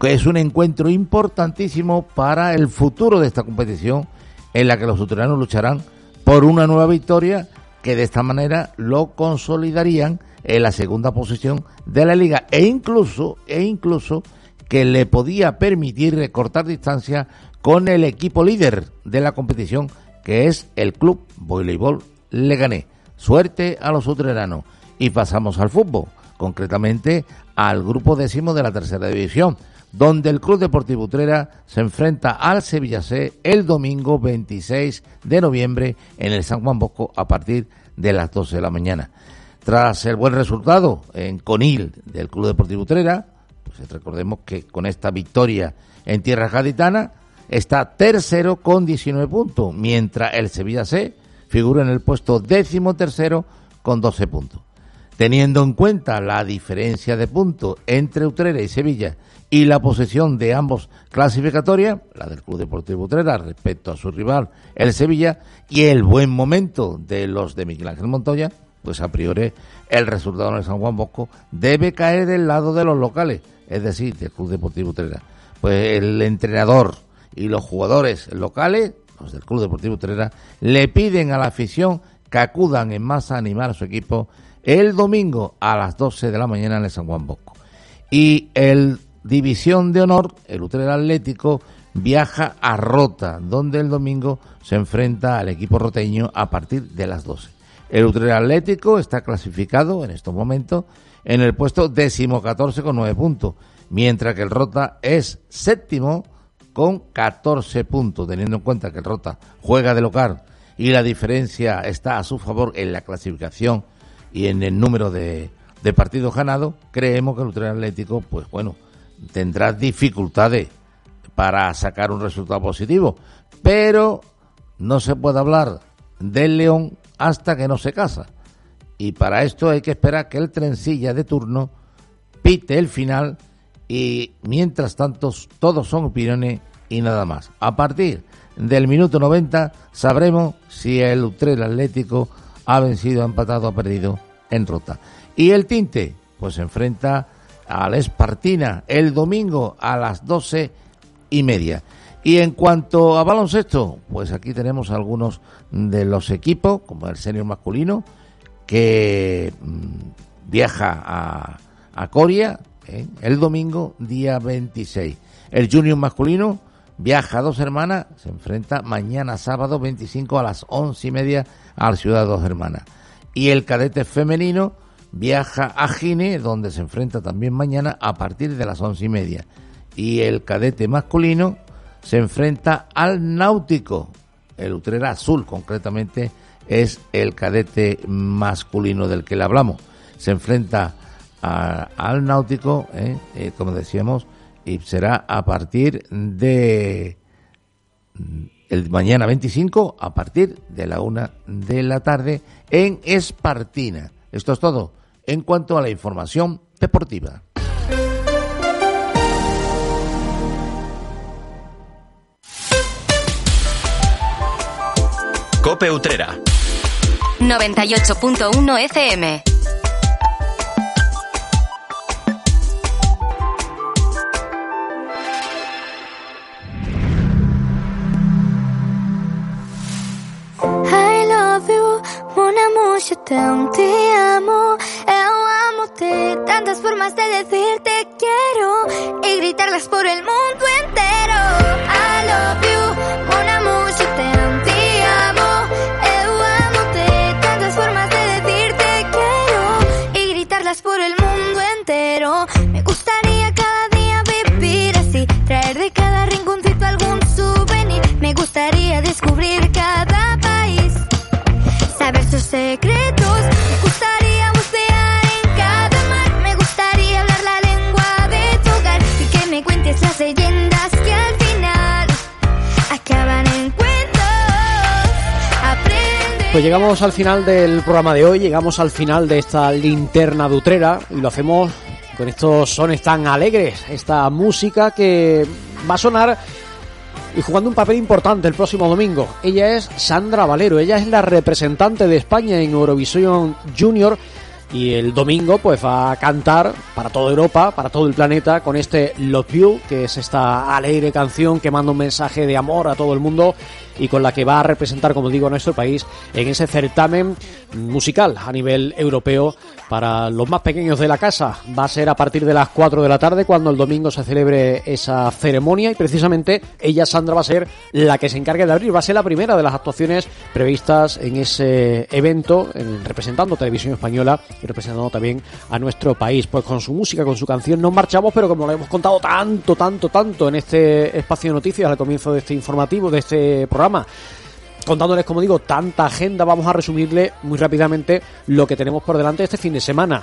que es un encuentro importantísimo para el futuro de esta competición en la que los uteranos lucharán por una nueva victoria que de esta manera lo consolidarían en la segunda posición de la liga e incluso e incluso que le podía permitir recortar distancia con el equipo líder de la competición que es el club voleibol Leganés. Suerte a los utreranos. Y pasamos al fútbol, concretamente al grupo décimo de la tercera división, donde el Club Deportivo Utrera se enfrenta al Sevilla C el domingo 26 de noviembre en el San Juan Bosco a partir de las 12 de la mañana. Tras el buen resultado en Conil del Club Deportivo Utrera, pues recordemos que con esta victoria en tierra gaditana está tercero con 19 puntos, mientras el Sevilla C figura en el puesto décimo tercero con 12 puntos. Teniendo en cuenta la diferencia de puntos entre Utrera y Sevilla y la posesión de ambos clasificatorias, la del Club Deportivo Utrera respecto a su rival, el Sevilla, y el buen momento de los de Miguel Ángel Montoya, pues a priori el resultado en el San Juan Bosco debe caer del lado de los locales, es decir, del Club Deportivo Utrera. Pues el entrenador y los jugadores locales los del Club Deportivo Utrera, le piden a la afición que acudan en masa a animar a su equipo el domingo a las 12 de la mañana en el San Juan Bosco. Y el División de Honor, el Utrera Atlético, viaja a Rota, donde el domingo se enfrenta al equipo roteño a partir de las 12. El Utrera Atlético está clasificado en estos momentos en el puesto décimo catorce con nueve puntos, mientras que el Rota es séptimo con 14 puntos, teniendo en cuenta que el Rota juega de local y la diferencia está a su favor en la clasificación y en el número de, de partidos ganados, creemos que el Utrera Atlético, pues bueno, tendrá dificultades para sacar un resultado positivo. Pero no se puede hablar del León hasta que no se casa. Y para esto hay que esperar que el trencilla de turno pite el final y mientras tanto todos son opiniones y nada más. A partir del minuto 90 sabremos si el Utrera Atlético ha vencido, ha empatado, ha perdido en Rota. Y el Tinte, pues se enfrenta al Espartina el domingo a las doce y media. Y en cuanto a baloncesto, pues aquí tenemos algunos de los equipos, como el senior masculino, que mm, viaja a, a Coria ¿eh? el domingo día 26. El junior masculino viaja a dos hermanas, se enfrenta mañana sábado 25 a las once y media al Ciudad Dos Hermanas. Y el cadete femenino viaja a Gine, donde se enfrenta también mañana a partir de las once y media. Y el cadete masculino se enfrenta al Náutico, el Utrera Azul concretamente es el cadete masculino del que le hablamos. Se enfrenta al Náutico, ¿eh? Eh, como decíamos, y será a partir de el mañana 25 a partir de la una de la tarde en Espartina. Esto es todo en cuanto a la información deportiva. Cope Utrera. 98.1 FM. I love you, mon amour, je t'aime, te amo, eu amo-te. Tantas formas de decirte quiero y gritarlas por el mundo entero. I love you, de. Pues llegamos al final del programa de hoy, llegamos al final de esta linterna dutrera y lo hacemos con estos sones tan alegres, esta música que va a sonar y jugando un papel importante el próximo domingo. Ella es Sandra Valero, ella es la representante de España en Eurovisión Junior y el domingo pues va a cantar para toda Europa, para todo el planeta con este Love You, que es esta alegre canción que manda un mensaje de amor a todo el mundo y con la que va a representar, como digo, a nuestro país en ese certamen musical a nivel europeo para los más pequeños de la casa. Va a ser a partir de las 4 de la tarde cuando el domingo se celebre esa ceremonia y precisamente ella, Sandra, va a ser la que se encargue de abrir. Va a ser la primera de las actuaciones previstas en ese evento, en- representando Televisión Española y representando también a nuestro país. Pues con su música, con su canción nos marchamos, pero como lo hemos contado tanto, tanto, tanto en este espacio de noticias al comienzo de este informativo, de este programa, contándoles, como digo, tanta agenda, vamos a resumirle muy rápidamente lo que tenemos por delante este fin de semana.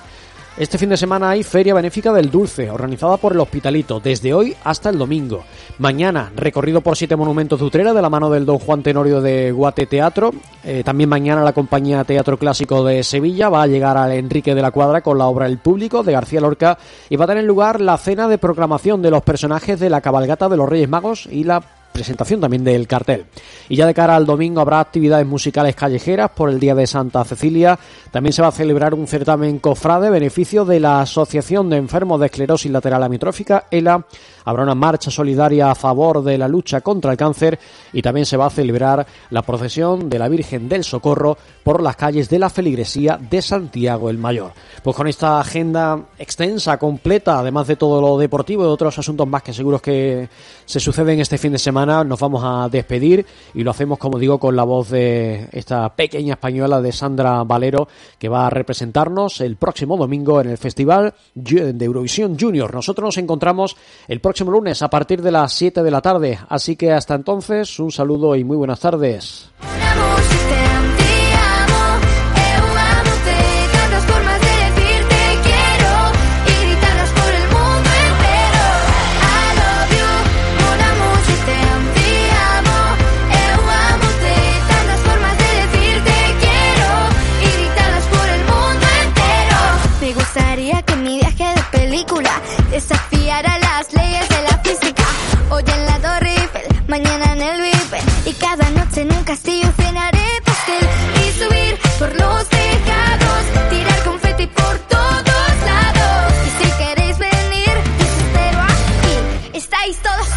Este fin de semana hay Feria Benéfica del Dulce, organizada por el Hospitalito, desde hoy hasta el domingo. Mañana, recorrido por siete monumentos de Utrera, de la mano del Don Juan Tenorio de Guate Teatro. Eh, también mañana la compañía Teatro Clásico de Sevilla va a llegar al Enrique de la Cuadra con la obra El Público de García Lorca y va a tener lugar la cena de proclamación de los personajes de la cabalgata de los Reyes Magos y la presentación también del cartel. Y ya de cara al domingo habrá actividades musicales callejeras por el Día de Santa Cecilia. También se va a celebrar un certamen cofrade beneficio de la Asociación de Enfermos de Esclerosis Lateral Amiotrófica, ELA. Habrá una marcha solidaria a favor de la lucha contra el cáncer y también se va a celebrar la procesión de la Virgen del Socorro por las calles de la feligresía de Santiago el Mayor. Pues con esta agenda extensa, completa, además de todo lo deportivo y otros asuntos más que seguros que se suceden este fin de semana, nos vamos a despedir y lo hacemos, como digo, con la voz de esta pequeña española de Sandra Valero, que va a representarnos el próximo domingo en el Festival de Eurovisión Junior. Nosotros nos encontramos el próximo lunes a partir de las 7 de la tarde, así que hasta entonces un saludo y muy buenas tardes. Hoy en la Torre mañana en el Bifel. Y cada noche en un castillo cenaré pastel. Y subir por los tejados, tirar confeti por todos lados. Y si queréis venir, os espero aquí. Estáis todos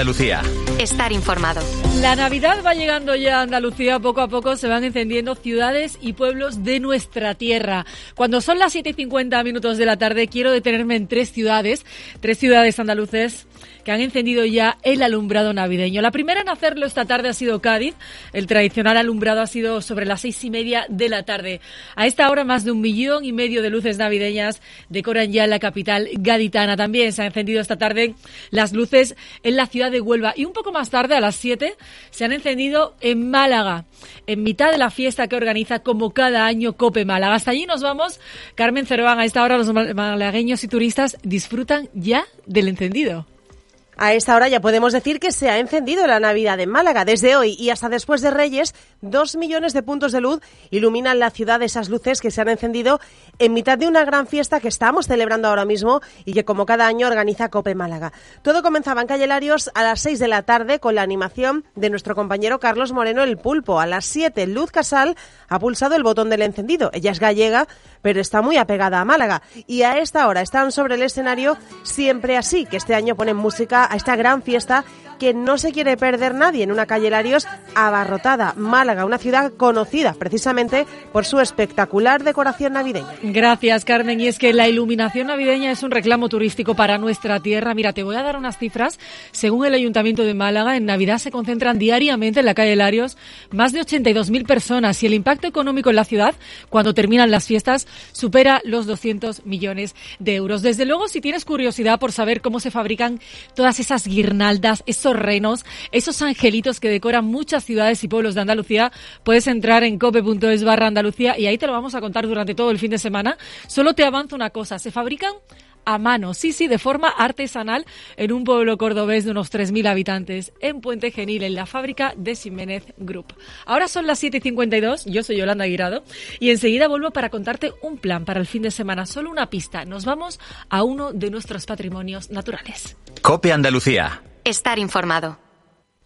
Andalucía. Estar informado. La Navidad va llegando ya a Andalucía, poco a poco se van encendiendo ciudades y pueblos de nuestra tierra. Cuando son las 7 y 50 minutos de la tarde, quiero detenerme en tres ciudades, tres ciudades andaluces que han encendido ya el alumbrado navideño. La primera en hacerlo esta tarde ha sido Cádiz. El tradicional alumbrado ha sido sobre las seis y media de la tarde. A esta hora, más de un millón y medio de luces navideñas decoran ya la capital gaditana. También se han encendido esta tarde las luces en la ciudad de Huelva. Y un poco más tarde, a las 7, se han encendido en Málaga, en mitad de la fiesta que organiza como cada año Cope Málaga. Hasta allí nos vamos. Carmen Cerván, a esta hora los malagueños y turistas disfrutan ya del encendido. A esta hora ya podemos decir que se ha encendido la Navidad en Málaga. Desde hoy y hasta después de Reyes, dos millones de puntos de luz iluminan la ciudad. Esas luces que se han encendido en mitad de una gran fiesta que estamos celebrando ahora mismo y que como cada año organiza Cope Málaga. Todo comenzaba en Calle Larios a las 6 de la tarde con la animación de nuestro compañero Carlos Moreno el Pulpo. A las 7 Luz Casal ha pulsado el botón del encendido. Ella es gallega, pero está muy apegada a Málaga. Y a esta hora están sobre el escenario siempre así, que este año ponen música a esta gran fiesta que no se quiere perder nadie en una calle Larios abarrotada. Málaga, una ciudad conocida precisamente por su espectacular decoración navideña. Gracias, Carmen. Y es que la iluminación navideña es un reclamo turístico para nuestra tierra. Mira, te voy a dar unas cifras. Según el Ayuntamiento de Málaga, en Navidad se concentran diariamente en la calle Larios más de 82.000 personas y el impacto económico en la ciudad, cuando terminan las fiestas, supera los 200 millones de euros. Desde luego, si tienes curiosidad por saber cómo se fabrican todas esas guirnaldas, esos renos, esos angelitos que decoran muchas ciudades y pueblos de Andalucía, puedes entrar en cope.es barra Andalucía y ahí te lo vamos a contar durante todo el fin de semana. Solo te avanzo una cosa, se fabrican a mano, sí, sí, de forma artesanal en un pueblo cordobés de unos 3.000 habitantes, en Puente Genil, en la fábrica de Ximénez Group. Ahora son las 7.52, yo soy Yolanda Guirado, y enseguida vuelvo para contarte un plan para el fin de semana, solo una pista. Nos vamos a uno de nuestros patrimonios naturales. Cope Andalucía. Estar informado.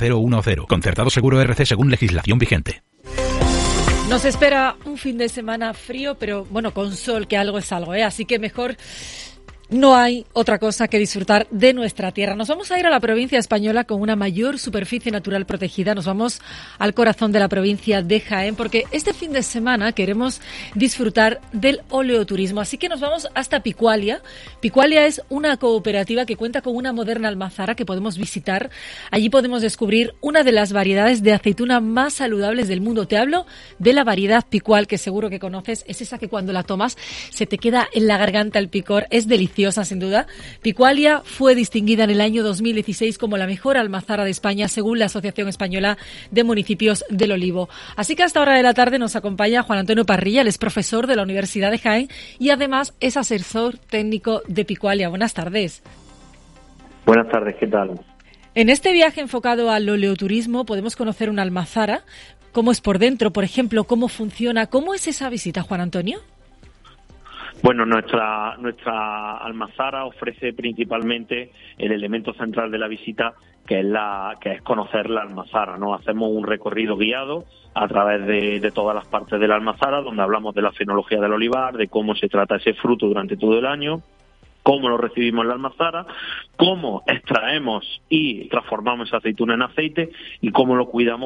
V0010. Concertado seguro RC según legislación vigente. Nos espera un fin de semana frío, pero bueno, con sol, que algo es algo, ¿eh? Así que mejor no hay otra cosa que disfrutar de nuestra tierra. Nos vamos a ir a la provincia española con una mayor superficie natural protegida. Nos vamos al corazón de la provincia de Jaén porque este fin de semana queremos disfrutar del oleoturismo. Así que nos vamos hasta Picualia. Picualia es una cooperativa que cuenta con una moderna almazara que podemos visitar. Allí podemos descubrir una de las variedades de aceituna más saludables del mundo. Te hablo de la variedad picual que seguro que conoces. Es esa que cuando la tomas se te queda en la garganta el picor. Es deliciosa sin duda. Picualia fue distinguida en el año 2016 como la mejor almazara de España según la Asociación Española de Municipios del Olivo. Así que hasta hora de la tarde nos acompaña Juan Antonio Parrilla, él es profesor de la Universidad de Jaén y además es asesor técnico de Picualia. Buenas tardes. Buenas tardes, ¿qué tal? En este viaje enfocado al oleoturismo podemos conocer una almazara, cómo es por dentro, por ejemplo, cómo funciona, cómo es esa visita, Juan Antonio. Bueno, nuestra, nuestra almazara ofrece principalmente el elemento central de la visita, que es, la, que es conocer la almazara. ¿no? Hacemos un recorrido guiado a través de, de todas las partes de la almazara, donde hablamos de la fenología del olivar, de cómo se trata ese fruto durante todo el año, cómo lo recibimos en la almazara, cómo extraemos y transformamos esa aceituna en aceite y cómo lo cuidamos